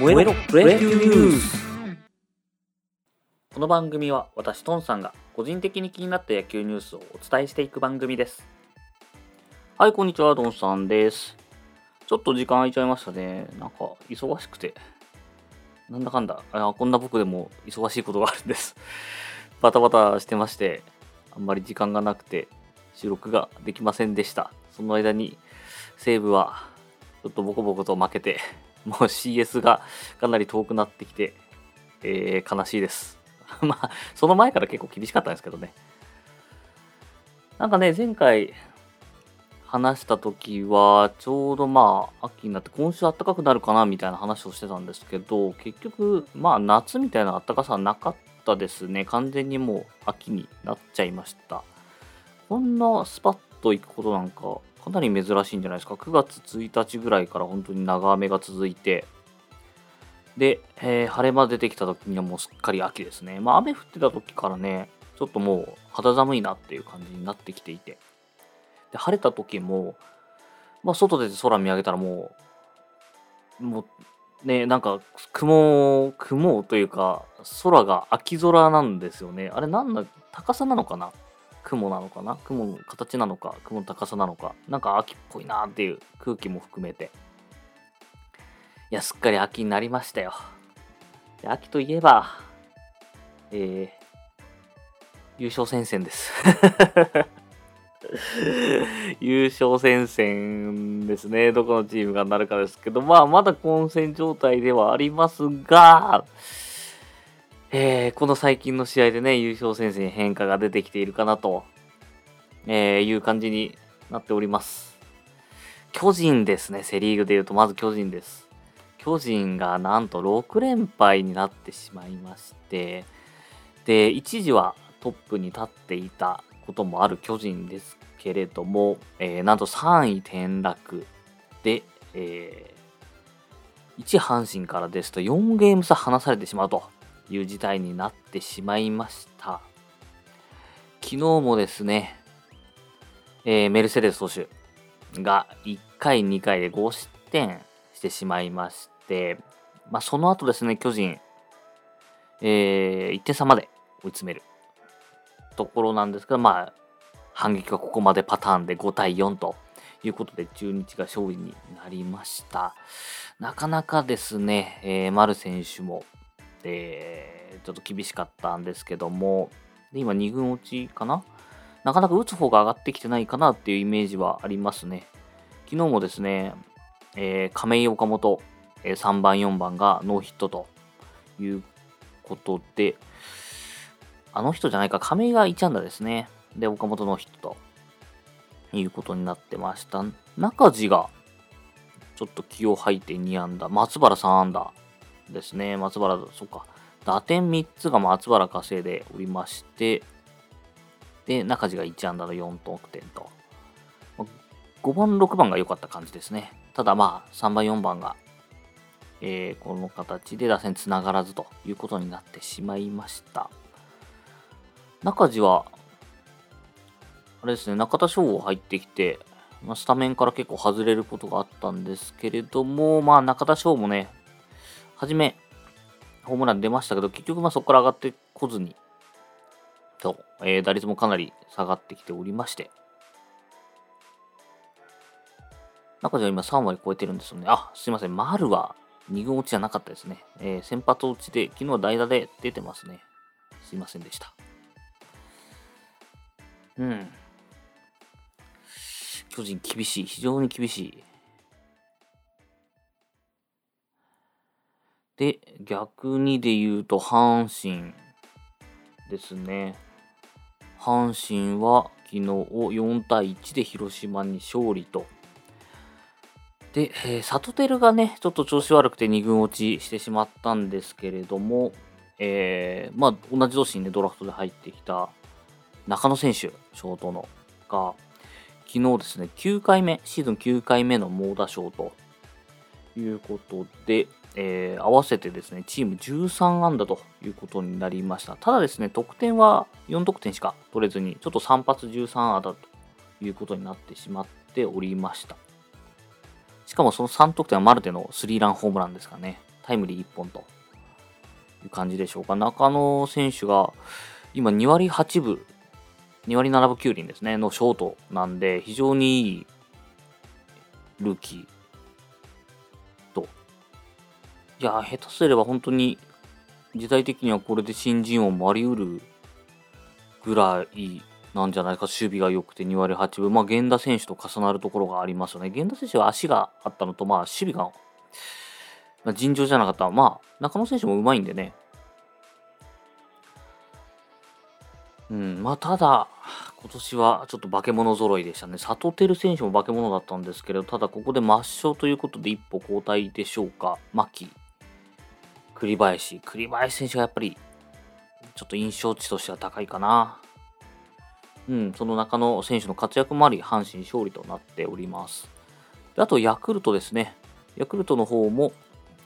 燃えろプロ野球ニュースこの番組は私トンさんが個人的に気になった野球ニュースをお伝えしていく番組です。はいこんにちはトンさんです。ちょっと時間空いちゃいましたね。なんか忙しくて。なんだかんだ。あこんな僕でも忙しいことがあるんです。バタバタしてましてあんまり時間がなくて収録ができませんでした。その間に西武はちょっとボコボコと負けてもう CS がかなり遠くなってきて、えー、悲しいです。まあ、その前から結構厳しかったんですけどね。なんかね、前回話した時は、ちょうどまあ、秋になって今週暖かくなるかなみたいな話をしてたんですけど、結局、まあ、夏みたいな暖かさはなかったですね。完全にもう秋になっちゃいました。こんなスパッと行くことなんかかなり珍しいんじゃないですか。9月1日ぐらいから本当に長雨が続いて、で、えー、晴れ間出てきた時にはもうすっかり秋ですね。まあ雨降ってた時からね、ちょっともう肌寒いなっていう感じになってきていて、で晴れた時も、まあ外出て空見上げたらもう、もうね、なんか雲、雲というか、空が秋空なんですよね。あれなんだ、高さなのかな？雲なのかな？雲の形なのか、雲の高さなのか、なんか秋っぽいなっていう空気も含めて。いや、すっかり秋になりましたよ。秋といえば、えー、優勝戦線です。優勝戦線ですね。どこのチームがなるかですけど、まあ、まだ混戦状態ではありますが、えー、この最近の試合でね、優勝戦線に変化が出てきているかなと、えー、いう感じになっております。巨人ですね、セ・リーグでいうと、まず巨人です。巨人がなんと6連敗になってしまいまして、で、一時はトップに立っていたこともある巨人ですけれども、えー、なんと3位転落で、えー、1阪神からですと4ゲーム差離されてしまうと。いう事態になってしまいました。昨日もですね、えー、メルセデス投手が1回、2回で5失点してしまいまして、まあ、その後ですね、巨人、えー、1点差まで追い詰めるところなんですけど、まあ、反撃はここまでパターンで5対4ということで、中日が勝利になりました。なかなかですね、えー、丸選手もえー、ちょっと厳しかったんですけども、で今2軍落ちかな？なかなか打つ方が上がってきてないかなっていうイメージはありますね。昨日もですね、えー、亀井岡本、え、3番、4番がノーヒットということで、あの人じゃないか、亀井が1安打ですね。で、岡本ノーヒットということになってました。中地がちょっと気を吐いて2安打、松原3安打ですね。松原、そっか。打点3つが松原稼いでおりまして、で、中地が1安打の4得点と。5番、6番が良かった感じですね。ただまあ、3番、4番が、えー、この形で打線つながらずということになってしまいました。中地は、あれですね、中田翔吾入ってきて、ま、スタメンから結構外れることがあったんですけれども、まあ中田翔もね、初め、ホームラン出ましたけど、結局まあそこから上がってこずに、と、えー、打率もかなり下がってきておりまして、中では今3割超えてるんですよね。あ、すいません。丸は2軍落ちじゃなかったですね。えー、先発落ちで、昨日は代打で出てますね。すいませんでした。うん。巨人厳しい。非常に厳しい。で、逆にで言うと、阪神ですね。阪神は昨日を4対1で広島に勝利と。で、えー、サトテルがね、ちょっと調子悪くて2軍落ちしてしまったんですけれども、えー、まあ、同じ年にね、ドラフトで入ってきた中野選手、ショートの、が、昨日ですね、9回目、シーズン9回目の猛打賞ということで、えー、合わせてですね、チーム13安打ということになりました。ただですね、得点は4得点しか取れずに、ちょっと3発13安打ということになってしまっておりました。しかもその3得点はマルテのスリーランホームランですかね。タイムリー1本という感じでしょうか。中野選手が今2割8分、2割7分9厘ですね、のショートなんで、非常にいいルーキーいや、下手すれば本当に時代的にはこれで新人王もあり得るぐらいなんじゃないか、守備が良くて2割8分、まあ、源田選手と重なるところがありますよね。源田選手は足があったのと、まあ、守備が、まあ、尋常じゃなかった。まあ、中野選手もうまいんでね。うん、まあ、ただ、今年はちょっと化け物揃いでしたね。佐藤輝選手も化け物だったんですけど、ただここで抹消ということで一歩交代でしょうか。牧、栗林。栗林選手がやっぱり、ちょっと印象値としては高いかな。うん、その中の選手の活躍もあり、阪神勝利となっております。であと、ヤクルトですね。ヤクルトの方も、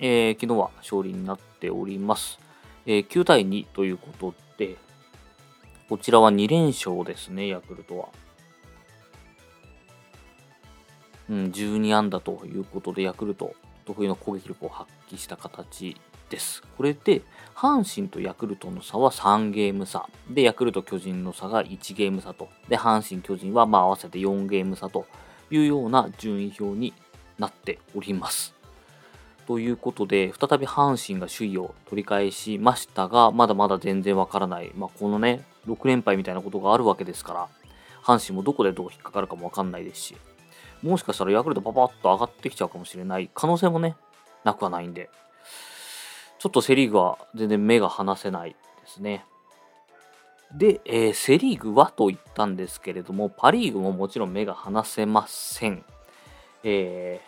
えー、昨日は勝利になっております。えー、9対2ということで、こちらは2連勝ですね、ヤクルトは。うん、12安打ということで、ヤクルト、得意の攻撃力を発揮した形です。これで、阪神とヤクルトの差は3ゲーム差。で、ヤクルト巨人の差が1ゲーム差と。で、阪神巨人はまあ合わせて4ゲーム差というような順位表になっております。ということで、再び阪神が首位を取り返しましたが、まだまだ全然わからない。まあ、このね、6連敗みたいなことがあるわけですから、阪神もどこでどう引っかかるかもわかんないですし、もしかしたらヤクルトパパッと上がってきちゃうかもしれない可能性もね、なくはないんで、ちょっとセ・リーグは全然目が離せないですね。で、えー、セ・リーグはと言ったんですけれども、パ・リーグももちろん目が離せません。え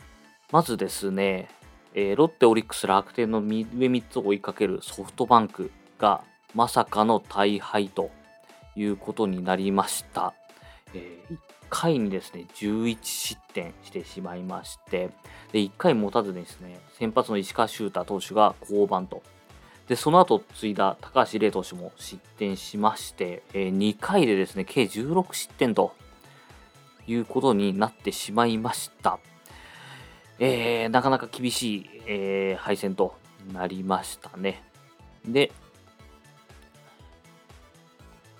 ー、まずですね、えー、ロッテ、オリックス、楽天の上3つを追いかけるソフトバンクがまさかの大敗ということになりました。えー、回にですね、11失点してしまいまして、で、1回持たずにですね、先発の石川修太投手が降板と。で、その後継いだ高橋礼投手も失点しまして、え、2回でですね、計16失点ということになってしまいました。えー、なかなか厳しい、えー、敗戦となりましたね。で、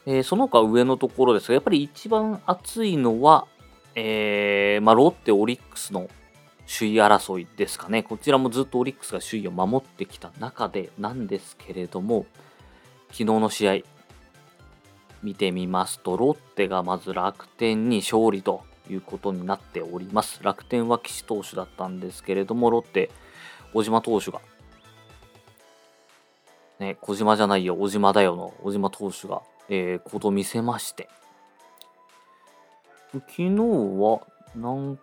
えー、その他上のところですが、やっぱり一番熱いのは、えー、まあ、ロッテ、オリックスの首位争いですかね。こちらもずっとオリックスが首位を守ってきた中でなんですけれども、昨日の試合、見てみますと、ロッテがまず楽天に勝利ということになっております。楽天は岸投手だったんですけれども、ロッテ、小島投手が、ね、小島じゃないよ、小島だよの小島投手がえー、こと見せまして。昨日は何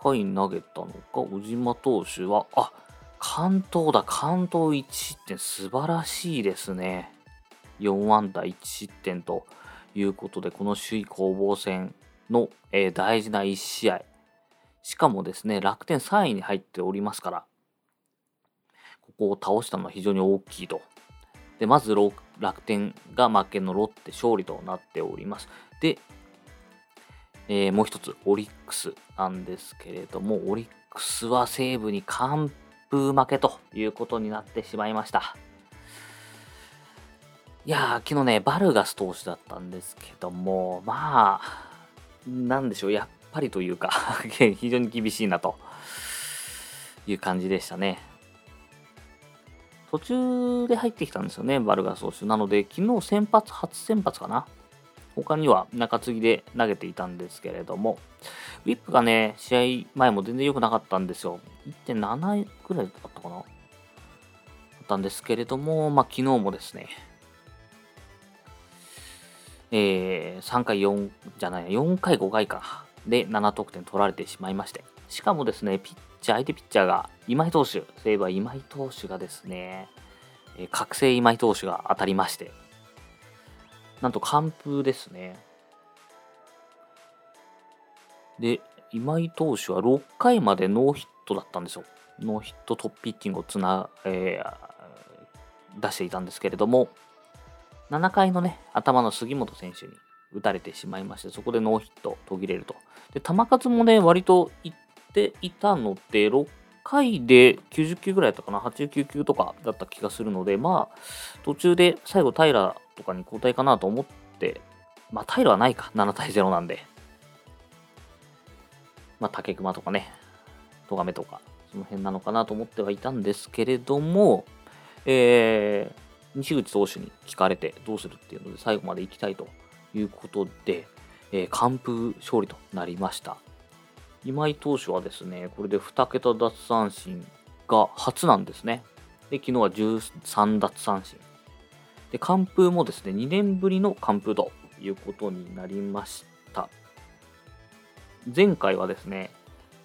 回投げたのか、小島投手は、あ、関東だ、関東1失点、素晴らしいですね。4安打1失点ということで、この首位攻防戦の、えー、大事な1試合。しかもですね、楽天3位に入っておりますから、ここを倒したのは非常に大きいとで、まず楽天が負けのロッテ勝利となっております。で、えー、もう一つ、オリックスなんですけれども、オリックスは西武に完封負けということになってしまいました。いやー、昨日ね、バルガス投手だったんですけども、まあ、なんでしょう、やっぱりというか 非常に厳しいなという感じでしたね。途中で入ってきたんですよね、バルガス投手。なので、昨日先発、初先発かな他には中継ぎで投げていたんですけれども、ウィップがね、試合前も全然良くなかったんですよ。1.7くらいだったかなだったんですけれども、まあ、昨日もですね、えー、3回4じゃない、4回5回か。で、7得点取られてしまいまして。しかもですね、ピッチャー、相手ピッチャーが今井投手、そういえば今井投手がですね、えー、覚醒今井投手が当たりまして、なんと完封ですね。で、今井投手は6回までノーヒットだったんですよ。ノーヒットトップピッチングをつな、えー、出していたんですけれども、7回のね、頭の杉本選手に打たれてしまいまして、そこでノーヒット途切れると。で、球数もね、割といていたので、6回で90球ぐらいだったかな、89球とかだった気がするので、まあ、途中で最後、平とかに交代かなと思って、まあ、平はないか、7対0なんで。まあ、竹熊とかね、戸亀とか、その辺なのかなと思ってはいたんですけれども、えー、西口投手に聞かれてどうするっていうので、最後まで行きたいということで、えー、完封勝利となりました。今井投手はですね、これで2桁奪三振が初なんですね。で、昨日は13奪三振。で、完封もですね、2年ぶりの完封ということになりました。前回はですね、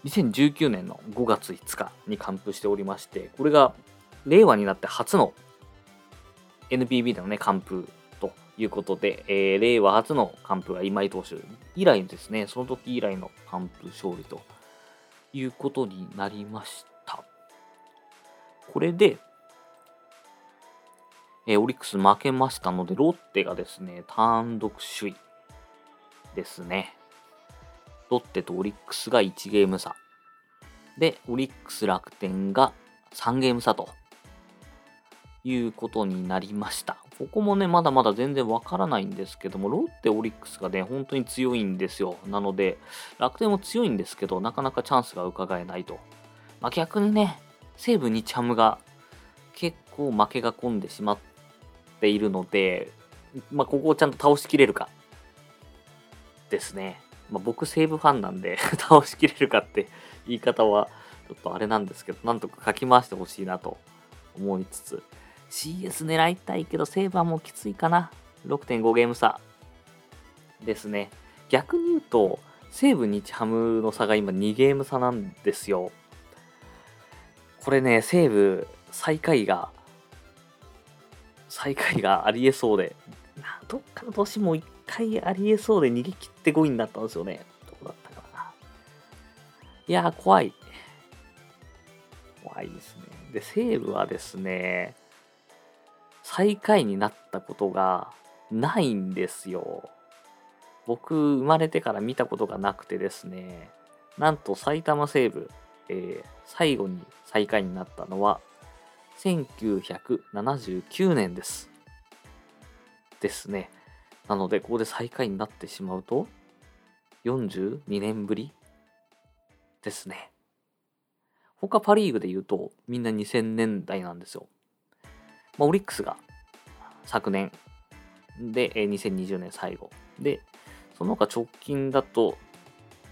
2019年の5月5日に完封しておりまして、これが令和になって初の NPB でのね、完封いうことで、えー、令和初の完封は今井投手以来ですね、その時以来の完封勝利ということになりました。これで、えー、オリックス負けましたので、ロッテがですね、単独首位ですね。ロッテとオリックスが1ゲーム差。で、オリックス楽天が3ゲーム差ということになりました。ここもね、まだまだ全然わからないんですけども、ロッテ、オリックスがね、本当に強いんですよ。なので、楽天も強いんですけど、なかなかチャンスが伺えないと。まあ、逆にね、西武日ハムが結構負けが込んでしまっているので、まあ、ここをちゃんと倒しきれるかですね。まあ、僕、西武ファンなんで 倒しきれるかって言い方はちょっとあれなんですけど、なんとか書き回してほしいなと思いつつ、CS 狙いたいけど、セーバーもきついかな。6.5ゲーム差ですね。逆に言うと、西武日ハムの差が今2ゲーム差なんですよ。これね、西武最下位が、最下位がありえそうで、どっかの年も1回ありえそうで逃げ切って5位になったんですよね。どこだったかな。いやー、怖い。怖いですね。で、西武はですね、最下位になったことがないんですよ。僕、生まれてから見たことがなくてですね、なんと埼玉西部、えー、最後に最下位になったのは、1979年です。ですね。なので、ここで最下位になってしまうと、42年ぶりですね。他パ・リーグで言うと、みんな2000年代なんですよ。まあ、オリックスが昨年で、え2020年最後。で、その他直近だと、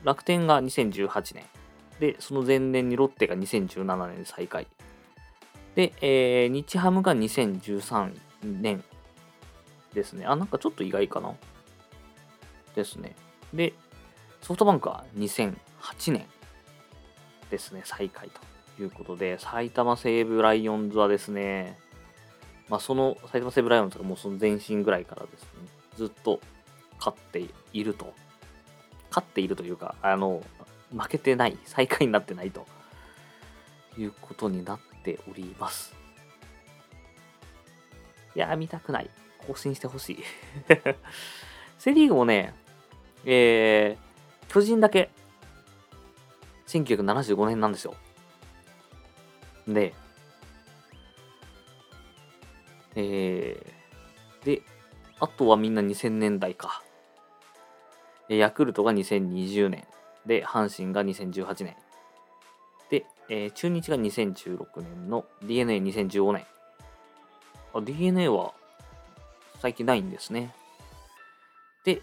楽天が2018年。で、その前年にロッテが2017年で最下位。で、えー、日ハムが2013年ですね。あ、なんかちょっと意外かな。ですね。で、ソフトバンクは2008年ですね、最下位ということで、埼玉西武ライオンズはですね、まあ、その埼玉西武ライオンズがもうその前身ぐらいからですね、ずっと勝っていると。勝っているというか、あの、負けてない、最下位になってないということになっております。いや見たくない。更新してほしい。セ・リーグもね、えー、巨人だけ、1975年なんですよ。で、えー、で、あとはみんな2000年代か。ヤクルトが2020年。で、阪神が2018年。で、えー、中日が2016年の DNA2015 年。DNA は最近ないんですね。で、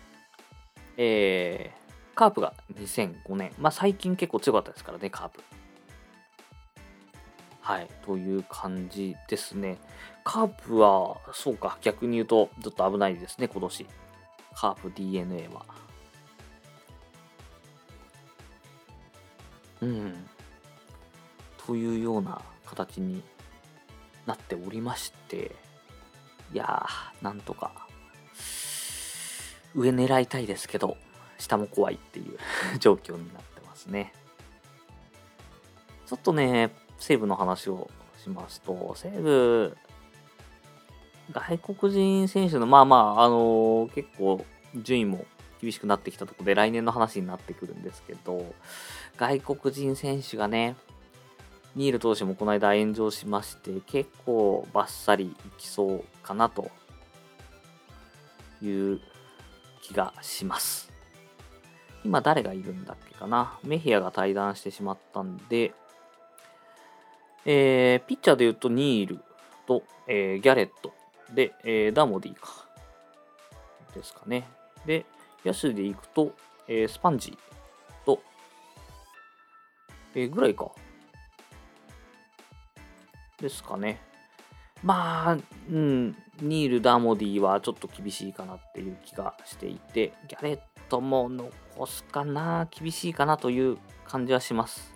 えー、カープが2005年。まあ最近結構強かったですからね、カープ。はい、という感じですね。カープは、そうか、逆に言うと、ちょっと危ないですね、今年。カープ DNA は。うん。というような形になっておりまして、いやー、なんとか、上狙いたいですけど、下も怖いっていう 状況になってますね。ちょっとね、西武の話をしますと、西武、外国人選手の、まあまあ、あのー、結構順位も厳しくなってきたところで来年の話になってくるんですけど、外国人選手がね、ニール投手もこの間炎上しまして、結構バッサリいきそうかなという気がします。今誰がいるんだっけかな？メヒアが退団してしまったんで、えー、ピッチャーで言うとニールと、えー、ギャレットで、えー、ダモディか。ですかね。で、野手で行くと、えー、スパンジーと、えー、ぐらいか。ですかね。まあ、うん、ニール・ダモディはちょっと厳しいかなっていう気がしていて、ギャレットも残すかな、厳しいかなという感じはします。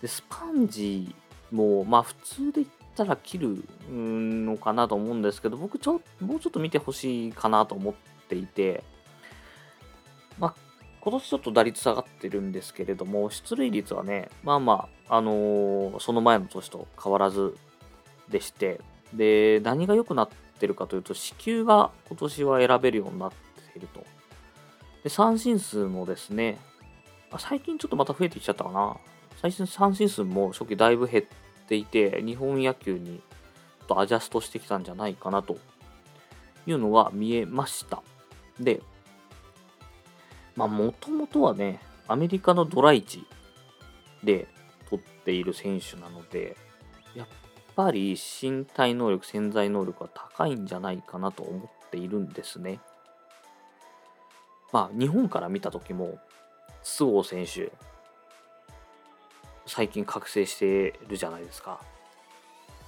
で、スパンジーもう、まあ普通で言ったら切るのかなと思うんですけど、僕ちょ、もうちょっと見てほしいかなと思っていて、まあ今年ちょっと打率下がってるんですけれども、出塁率はね、まあまあ、あのー、その前の年と変わらずでして、で、何が良くなってるかというと、支給が今年は選べるようになっていると。で、三振数もですね、最近ちょっとまた増えてきちゃったかな。最近三振数も初期だいぶ減っていて、日本野球にとアジャストしてきたんじゃないかなというのが見えました。で、まあ、もともとはね、アメリカのドライチで取っている選手なので、やっぱり身体能力、潜在能力は高いんじゃないかなと思っているんですね。まあ、日本から見た時も、菅生選手、最近覚醒してるじゃないですか。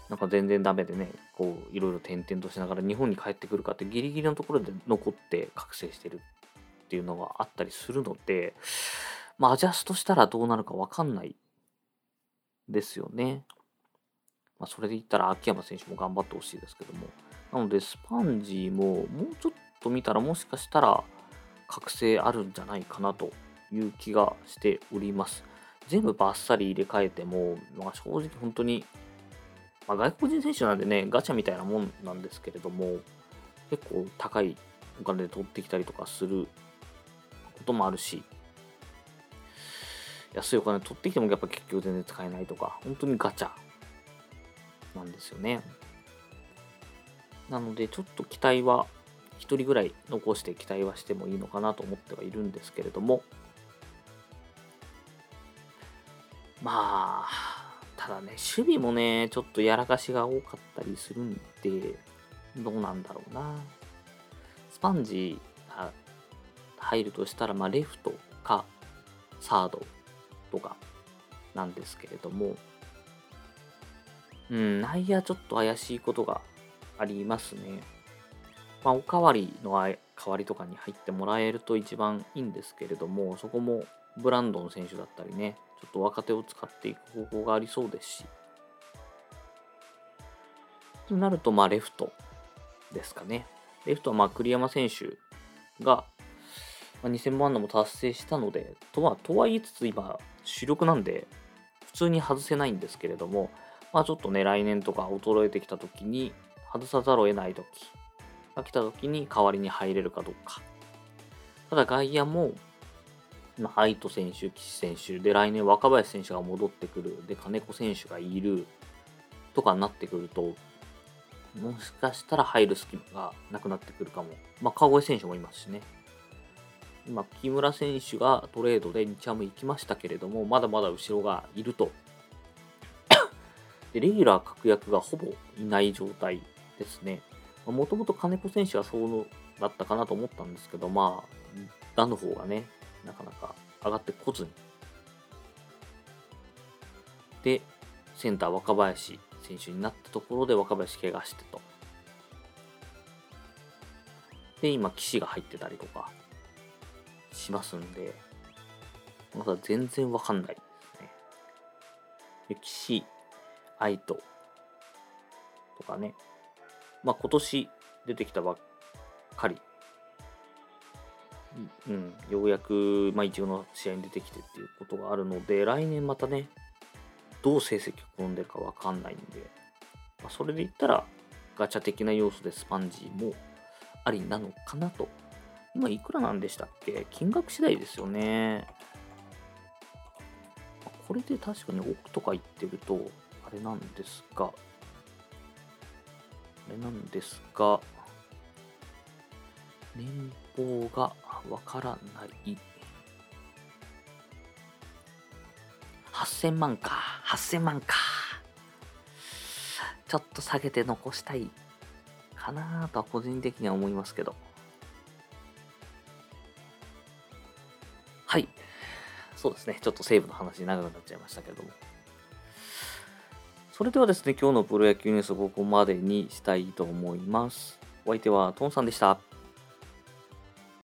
なんか全然ダメでね、こう、いろいろ転々としながら日本に帰ってくるかってギリギリのところで残って覚醒してるっていうのがあったりするので、まあ、アジャストしたらどうなるかわかんないですよね。まあ、それで言ったら秋山選手も頑張ってほしいですけども。なので、スパンジーももうちょっと見たらもしかしたら覚醒あるんじゃないかなという気がしております。全部バッサリ入れ替えても、まあ、正直本当に、まあ、外国人選手なんでね、ガチャみたいなもんなんですけれども、結構高いお金で取ってきたりとかすることもあるし、安いお金取ってきてもやっぱ結局全然使えないとか、本当にガチャなんですよね。なので、ちょっと期待は、1人ぐらい残して期待はしてもいいのかなと思ってはいるんですけれども、まあ、ただね、守備もね、ちょっとやらかしが多かったりするんで、どうなんだろうな。スパンジが入るとしたら、まあ、レフトかサードとかなんですけれども、うん、内野ちょっと怪しいことがありますね。まあ、おかわりの代わりとかに入ってもらえると一番いいんですけれども、そこもブランドン選手だったりね、ちょっと若手を使っていく方法がありそうですし。となると、まあ、レフトですかね。レフトは、まあ、栗山選手がまあ、2000万のも達成したので、とはとは言いつつ今、主力なんで、普通に外せないんですけれども、まあちょっとね、来年とか衰えてきた時に、外さざるを得ない時が来た時に代わりに入れるかどうか。ただ外野も、まあ、愛斗選手、岸選手、で、来年若林選手が戻ってくる、で、金子選手がいる、とかになってくると、もしかしたら入る隙間がなくなってくるかも。まあ、川越選手もいますしね。今、木村選手がトレードで日ハム行きましたけれども、まだまだ後ろがいると。でレギュラー確約がほぼいない状態ですね。もともと金子選手はそうだったかなと思ったんですけど、まあ、打の方がね、なかなか上がってこずに。で、センター若林選手になったところで若林怪我してと。で、今、岸が入ってたりとか。しますんで、まだ全然わかんないですね。歴史、愛と、とかね。まあ今年出てきたばっかり。うん、ようやく、まあ、一応の試合に出てきてっていうことがあるので、来年またね、どう成績を込んでるかわかんないんで、まあ、それで言ったら、ガチャ的な要素でスパンジーもありなのかなと。今いくらなんでしたっけ？金額次第ですよね。これで確かに奥とか行ってると、あれなんですが、あれなんですが、年俸がわからない。8000万か。8000万か。ちょっと下げて残したいかなとは個人的には思いますけど。はい。そうですね。ちょっと西武の話長くなっちゃいましたけれども。それではですね、今日のプロ野球ニュースここまでにしたいと思います。お相手はトンさんでした。